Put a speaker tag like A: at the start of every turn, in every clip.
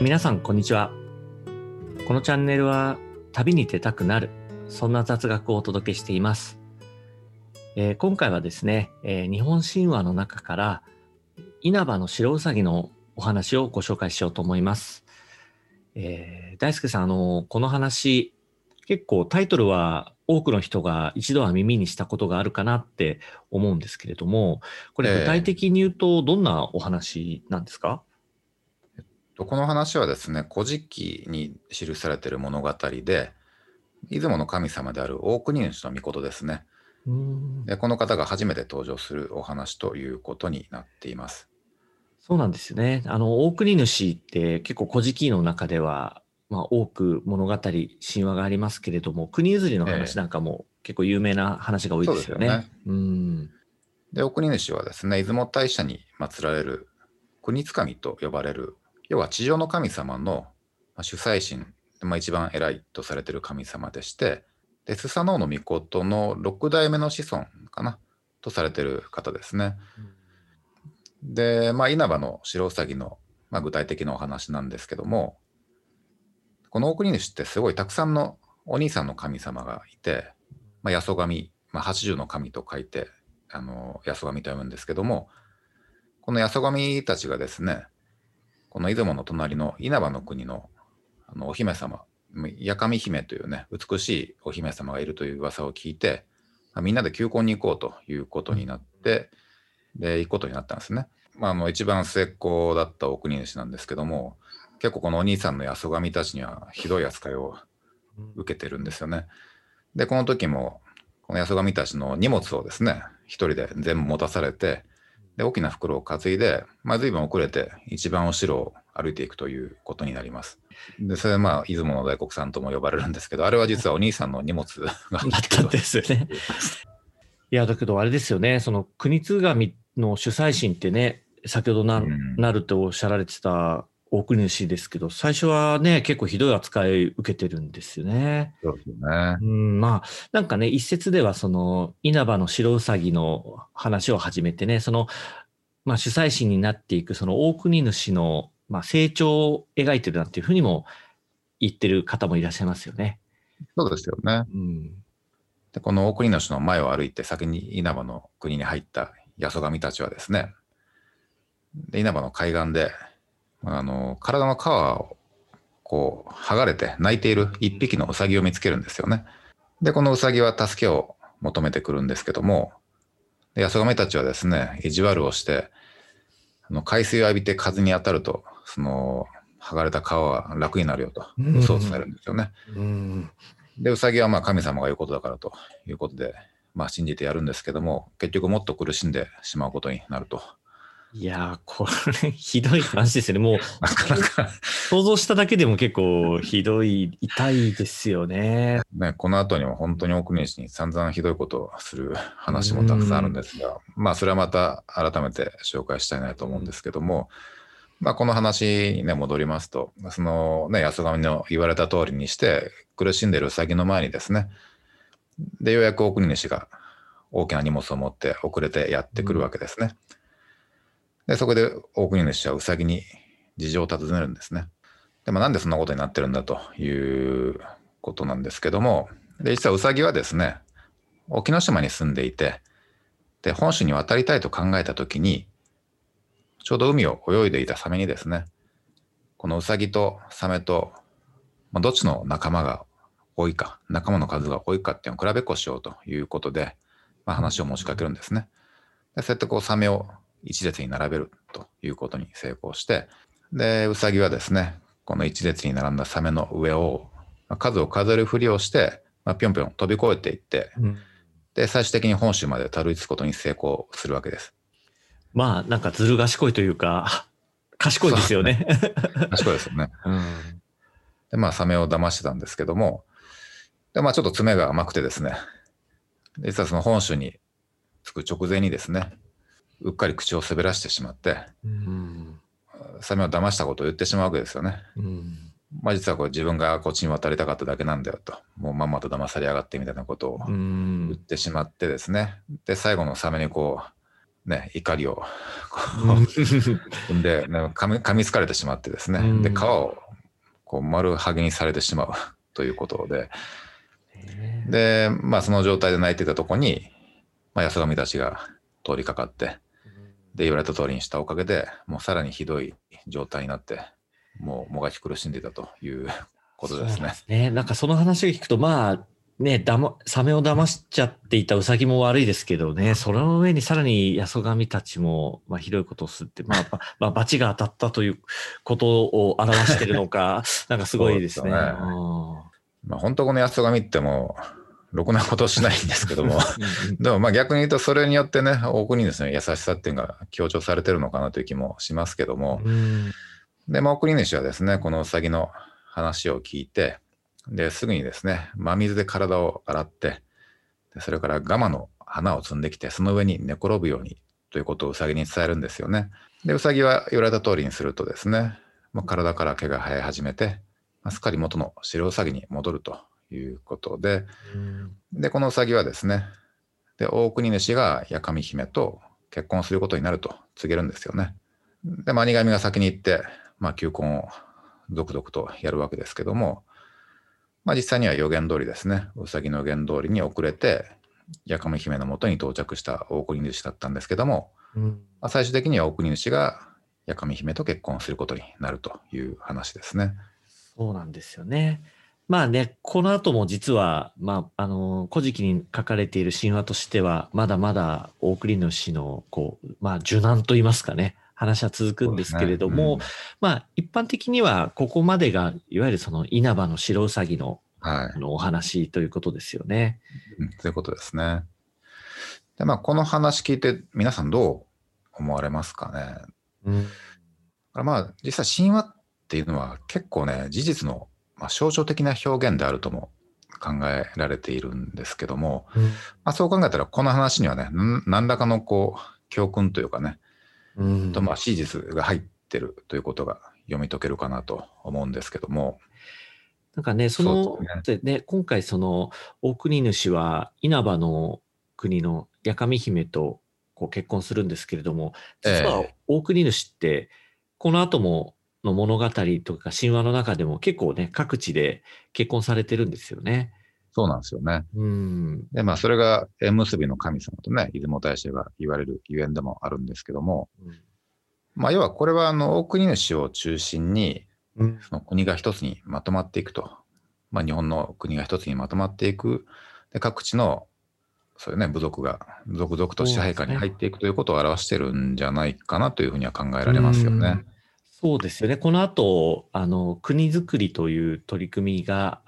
A: 皆さんこんにちは。このチャンネルは旅に出たくなるそんな雑学をお届けしています、えー今回はですね、えー日本神話の中から稲葉の白うさぎのお話をご紹介しようと思います、えー大輔さんあのこの話結構タイトルは多くの人が一度は耳にしたことがあるかなって思うんですけれどもこれ具体的に言うとどんなお話なんですか、
B: とこの話はですね、古事記に記されている物語で、出雲の神様である大国主の御事ですね。でこの方が初めて登場するお話ということになっています。
A: そうなんですよね。あの、大国主って結構古事記の中では、まあ多く物語、神話がありますけれども、国譲りの話なんかも結構有名な話が多いですよね。
B: そうですよね
A: うん。
B: で、大国主はですね、出雲大社に祀られる国つかみと呼ばれる、要は地上の神様のまあ主催神、まあ、一番偉いとされている神様でして、で、スサノオノミコトの6代目の子孫かなとされている方ですね。で、まあ、稲葉の白うさぎの、まあ、具体的なお話なんですけども、この大国主ってすごいたくさんのお兄さんの神様がいて、まあ、八十神、まあ、80の神と書いて、あの八十神と読むんですけども、この八十神たちがですね、この出雲の隣の稲葉の国のあのお姫様、八神姫というね、美しいお姫様がいるという噂を聞いて、まあみんなで求婚に行こうということになって、で、行くことになったんですね。まあ、あの一番末っ子だった大国主なんですけども、結構このお兄さんの八十神たちにはひどい扱いを受けてるんですよね。で、この時も、この八十神たちの荷物をですね、一人で全部持たされて、で、大きな袋を担いで、まあ、随分遅れて一番後ろを歩いていくということになります。で、それはまあ、出雲の大黒さんとも呼ばれるんですけど、あれは実はお兄さんの荷物が
A: だったんですよね。いや、だけどあれですよね、その国津神の主催神ってね、先ほどな,、
B: うん
A: なるとおっしゃられてた大国主ですけど、最初はね、結構ひどい扱い受けてるんですよね。
B: そうですよね
A: う。ん、まあ、なんかね、一説では、その、稲葉の白うさぎの話を始めてね、その、まあ、主催神になっていく、その大国主の、まあ、成長を描いてるなんていうふうにも言ってる方もいらっしゃいますよね。
B: そうですよね。
A: うん。
B: で、この大国主の前を歩いて先に稲葉の国に入った八十神たちはですね、で稲葉の海岸で、あの、体の皮をこう、剥がれて泣いている一匹のウサギを見つけるんですよね。で、このウサギは助けを求めてくるんですけども、で八十神たちはですね、意地悪をして、あの海水を浴びて風に当たると、その、剥がれた皮は楽になるよと、嘘を伝えるんですよね。
A: うん。
B: で、ウサギはまあ神様が言うことだからということで、まあ信じてやるんですけども、結局もっと苦しんでしまうことになると。
A: いやー、これ、ひどい話ですよね。もう、
B: なかなか
A: 想像しただけでも結構ひどい、痛いですよね。
B: ね、この後にも本当に奥主に散々ひどいことをする話もたくさんあるんですが、まあそれはまた改めて紹介したいなと思うんですけども、まあこの話にね、戻りますと、そのね、安神の言われた通りにして、苦しんでるウサギの前にですね、で、ようやく奥主が大きな荷物を持って遅れてやってくるわけですね。で、そこで大国主はウサギに事情を尋ねるんですね。でもなんでそんなことになってるんだということなんですけども、で、実はウサギはですね、沖ノ島に住んでいて、で、本州に渡りたいと考えたときに、ちょうど海を泳いでいたサメにですね、このウサギとサメと、まあ、どっちの仲間が多いか、仲間の数が多いかっていうのを比べっこしようということで、まあ、話を持ちかけるんですね。で、そうやってこうサメを一列に並べるということに成功して、で、ウサギはですね、この一列に並んだサメの上を、まあ数を数えるふりをして、まあ、ぴょんぴょん飛び越えていって、
A: うん
B: で、最終的に本州までたどり着くことに成功するわけです。
A: まあ、なんかずる賢いというか、賢いですよね。
B: 賢いですよね。
A: うん
B: で、まあ、サメを騙してたんですけども、で、まあ、ちょっと爪が甘くてですね、実はその本州に着く直前にですね、うっかり口を滑らしてしまって、
A: うん。
B: サメを騙したことを言ってしまうわけですよね。
A: うん。
B: まあ実はこれ自分がこっちに渡りたかっただけなんだよと、もうまんまと騙されやがってみたいなことを
A: う
B: 言っ
A: ん
B: てしまってですね。で、最後のサメにこう、ね、怒りを 踏んで、ね、噛み噛みつかれてしまってですね、
A: うん。
B: で皮をこう丸はげにされてしまう ということで。で、まあ、その状態で泣いてたとこに、まあ、安神たちが通りかかってで言われた通りにしたおかげでもうさらにひどい状態になってもうもがき苦しんでいたということですね
A: そう。ね。なんかその話を聞くと、まあ、ね、だま、サメを騙しちゃっていたウサギも悪いですけどね、その上にさらにヤソガミたちも、まあ、ひどいことをすって、まあ、ばまあ、罰が当たったということを表してるのか、なんかすごいですね。
B: すよねまあ、本当この安神ってもうろくなことしないんですけども。
A: うん
B: でもまあ逆に言うとそれによってね大国主の優しさっていうのが強調されてるのかなという気もしますけども、
A: うん。
B: でまあ大国主はですねこのうさぎの話を聞いてですぐにですね真水で体を洗ってでそれからガマの花を摘んできてその上に寝転ぶようにということをうさぎに伝えるんですよね。でうさぎは言われた通りにするとですね、まあ、体から毛が生え始めて、まあ、すっかり元の白うさぎに戻るということで
A: うん
B: でこのうさぎはですねで大国主が八上姫と結婚することになると告げるんですよね。でマニ神が先に行って、まあ、求婚を続々とやるわけですけども、まあ、実際には予言通りですねうさぎの予言通りに遅れて八上姫のもとに到着した大国主だったんですけども、
A: うん
B: まあ、最終的には大国主が八上姫と結婚することになるという話ですね。
A: そうなんですよね。まあね、この後も実は、まあ、あの、古事記に書かれている神話としては、まだまだ大国主の、こう、まあ、受難といいますかね、話は続くんですけれども、
B: そうですね
A: まあ、一般的には、ここまでが、いわゆるその稲葉の白うさぎの
B: うんはい
A: あのお話ということですよね。
B: うんそういうことですね。でまあこの話聞いて皆さんどう思われますかね？
A: うん。
B: まあ実際神話っていうのは結構ね事実の、まあ、象徴的な表現であるとも考えられているんですけども、まあ、そう考えたらこの話にはねん何らかのこう教訓というかね、
A: うん。
B: とまあ史実が入ってるということが読み解けるかなと思うんですけども。
A: なんかね、その
B: そう
A: でね。今回その大国主は稲葉の国の八上姫とこう結婚するんですけれども、実は
B: え。
A: 大国主って、この後もの物語とか神話の中でも結構ね、各地で結婚されてるんですよね。
B: そうなんですよね。
A: うん。
B: でまあそれが縁結びの神様とね出雲大社が言われるゆえんでもあるんですけども、まあ、要はこれはあの大国主を中心に
A: うん。
B: その国が一つにまとまっていくと、まあ、日本の国が一つにまとまっていくで各地のそういうね部族が続々と支配下に入っていくということを表してるんじゃないかなというふうには考えられますよね。
A: そうですよね。この後、あの、国づくりという取り組みが、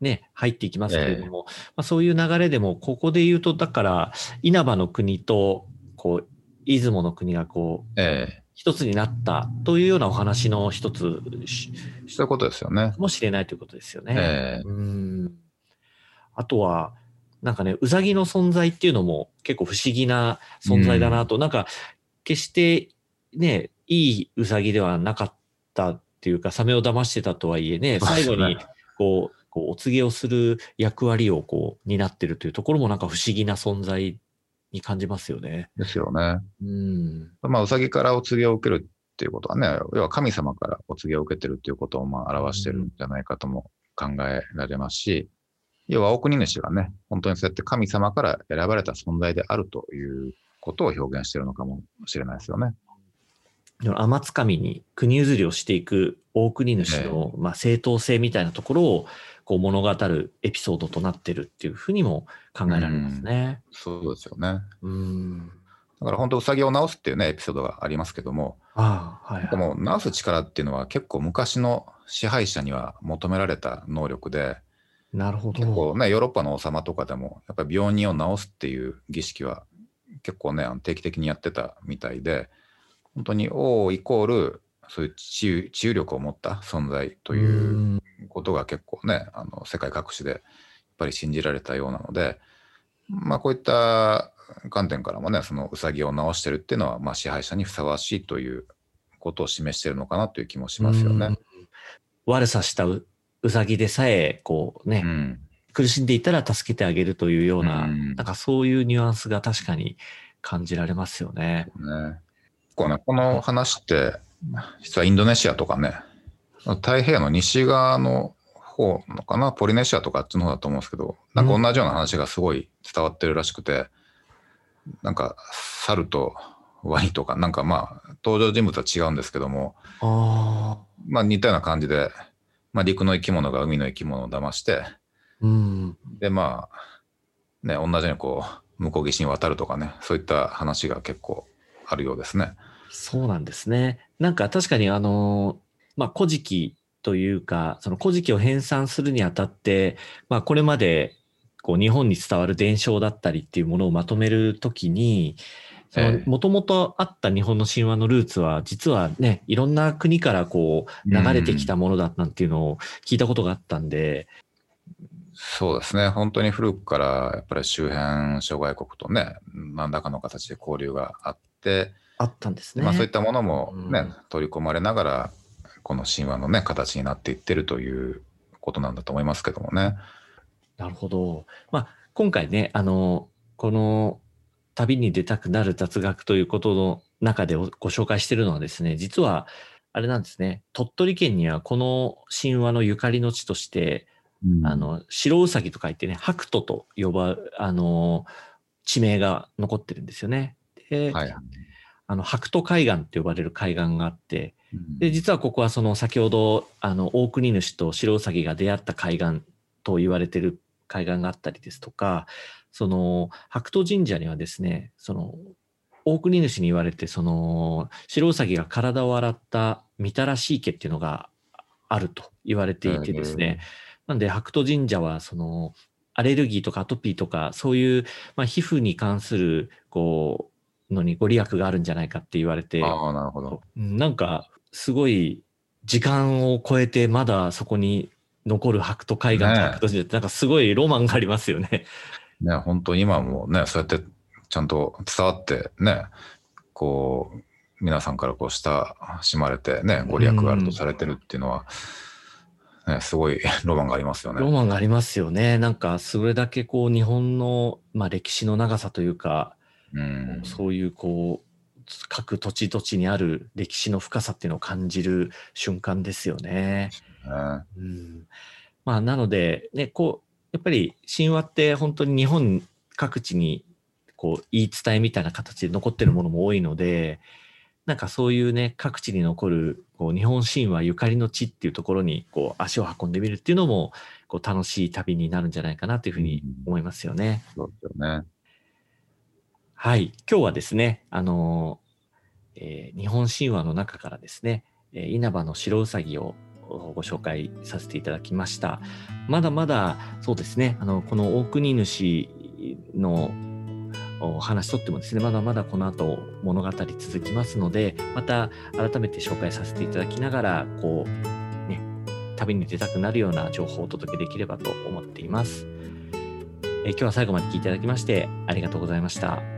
A: ね、入っていきますけれども、まあ、そういう流れでも、ここで言うと、だから、稲葉の国と、こう、出雲の国がこう、
B: え
A: 一つになったというようなお話の一つ
B: そういうことですよね
A: か。もしれないということですよね。
B: ええ
A: うん。あとは、なんかね、うさぎの存在っていうのも結構不思議な存在だなと、なんか、決してね、いいうさぎではなかったっていうか、サメを騙してたとはいえね、最後に、こう、こうお告げをする役割をこう、担ってるというところもなんか不思議な存在に感じますよね。
B: ですよね。
A: うん。
B: まあ、うさぎからお告げを受けるっていうことはね、要は神様からお告げを受けてるっていうことをまあ表してるんじゃないかとも考えられますし、要は大国主がね、本当にそうやって神様から選ばれた存在であるということを表現してるのかもしれないですよね。
A: 天つかみに国譲りをしていく大国主の、まあ、正当性みたいなところをこう物語るエピソードとなってるっていうふうにも考えられますね。
B: そうですよね。
A: うん。
B: だから本当、うさぎを治すっていうね、エピソードがありますけども、
A: ああ、はい、はい。
B: でも治す力っていうのは結構昔の支配者には求められた能力で、
A: なるほど。
B: 結構ね、ヨーロッパの王様とかでも、やっぱり病人を治すっていう儀式は結構ね、定期的にやってたみたいで、本当に王イコール、そういう治癒治癒力を持った存在という
A: うん
B: ことが結構ね、あの世界各地でやっぱり信じられたようなので、まあこういった観点からもね、そのうさぎを治してるっていうのは、まあ支配者にふさわしいということを示してるのかなという気もしますよね。
A: うん悪さしたううさぎでさえ、こうね、
B: うん。
A: 苦しんでいたら助けてあげるというような、
B: うん
A: なんかそういうニュアンスが確かに感じられますよね。
B: ねこねこの話って実はインドネシアとかね太平洋の西側の方のかなポリネシアとかあっちの方だと思うんですけどなんか同じような話がすごい伝わってるらしくて、うん、なんか猿とワニとかなんかまあ登場人物は違うんですけどもまあ似たような感じで、まあ、陸の生き物が海の生き物を騙して、
A: うん、
B: でまあね同じようにこう向こう岸に渡るとかねそういった話が結構あるようですね。
A: そうなんですね。なんか確かにあの、まあ、古事記というか、その古事記を編纂するにあたって、まあ、これまでこう日本に伝わる伝承だったりっていうものをまとめるときに、もともとあった日本の神話のルーツは、実はね、いろんな国からこう流れてきたものだなんていうのを聞いたことがあったんで、
B: そうですね、本当に古くからやっぱり周辺諸外国とね、何らかの形で交流があって、
A: あったんですね。
B: まあ、そういったものもね、うん、取り込まれながら、この神話のね、形になっていってるということなんだと思いますけどもね。
A: なるほど。まあ、今回ね、あの、この旅に出たくなる雑学ということの中でご紹介しているのはですね、実は、あれなんですね、鳥取県にはこの神話のゆかりの地として、うん、あの、白うさぎと書いてね、白兎と呼ば、あの、地名が残ってるんですよね。で、はい、あの、白兎海岸って呼ばれる海岸があって、で、実はここはその先ほど、あの、大国主と白うさぎが出会った海岸と言われてる海岸があったりですとか、その、白兎神社にはですね、その、大国主に言われて、その、白うさぎが体を洗ったみたらし池っていうのがあると言われていてですね、なんで白兎神社は、その、アレルギーとかアトピーとか、そういう、まあ、皮膚に関する、こう、のにご利益があるんじゃないかって言われて、
B: ああ、なるほど。
A: なんか、すごい、時間を超えてまだそこに残る白兎海岸と白なんかすごいロマンがありますよね。
B: ね、本当に今もね、そうやってちゃんと伝わってね、こう、皆さんからこう親しまれてね、ご利益があるとされてるっていうのは、ね、すごいロマンがありますよね。
A: ロマンがありますよね。なんか、それだけこう、日本の、まあ、歴史の長さというか、
B: うん、
A: そういうこう各土地土地にある歴史の深さっていうのを感じる瞬間ですよね。うん、まあなのでねこうやっぱり神話って本当に日本各地にこう言い伝えみたいな形で残ってるものも多いのでなんかそういうね各地に残るこう日本神話ゆかりの地っていうところにこう足を運んでみるっていうのもこう楽しい旅になるんじゃないかなというふうに思いますよね。
B: うん、そうですよね。
A: はい。今日はですね、あの、えー、日本神話の中からですね、えー、稲葉の白うさぎをご紹介させていただきました。まだまだ、そうですね、あの、この大国主のお話とってもですね、まだまだこの後物語続きますので、また改めて紹介させていただきながら、こう、ね、旅に出たくなるような情報をお届けできればと思っています。え、今日は最後まで聞いていただきましてありがとうございました。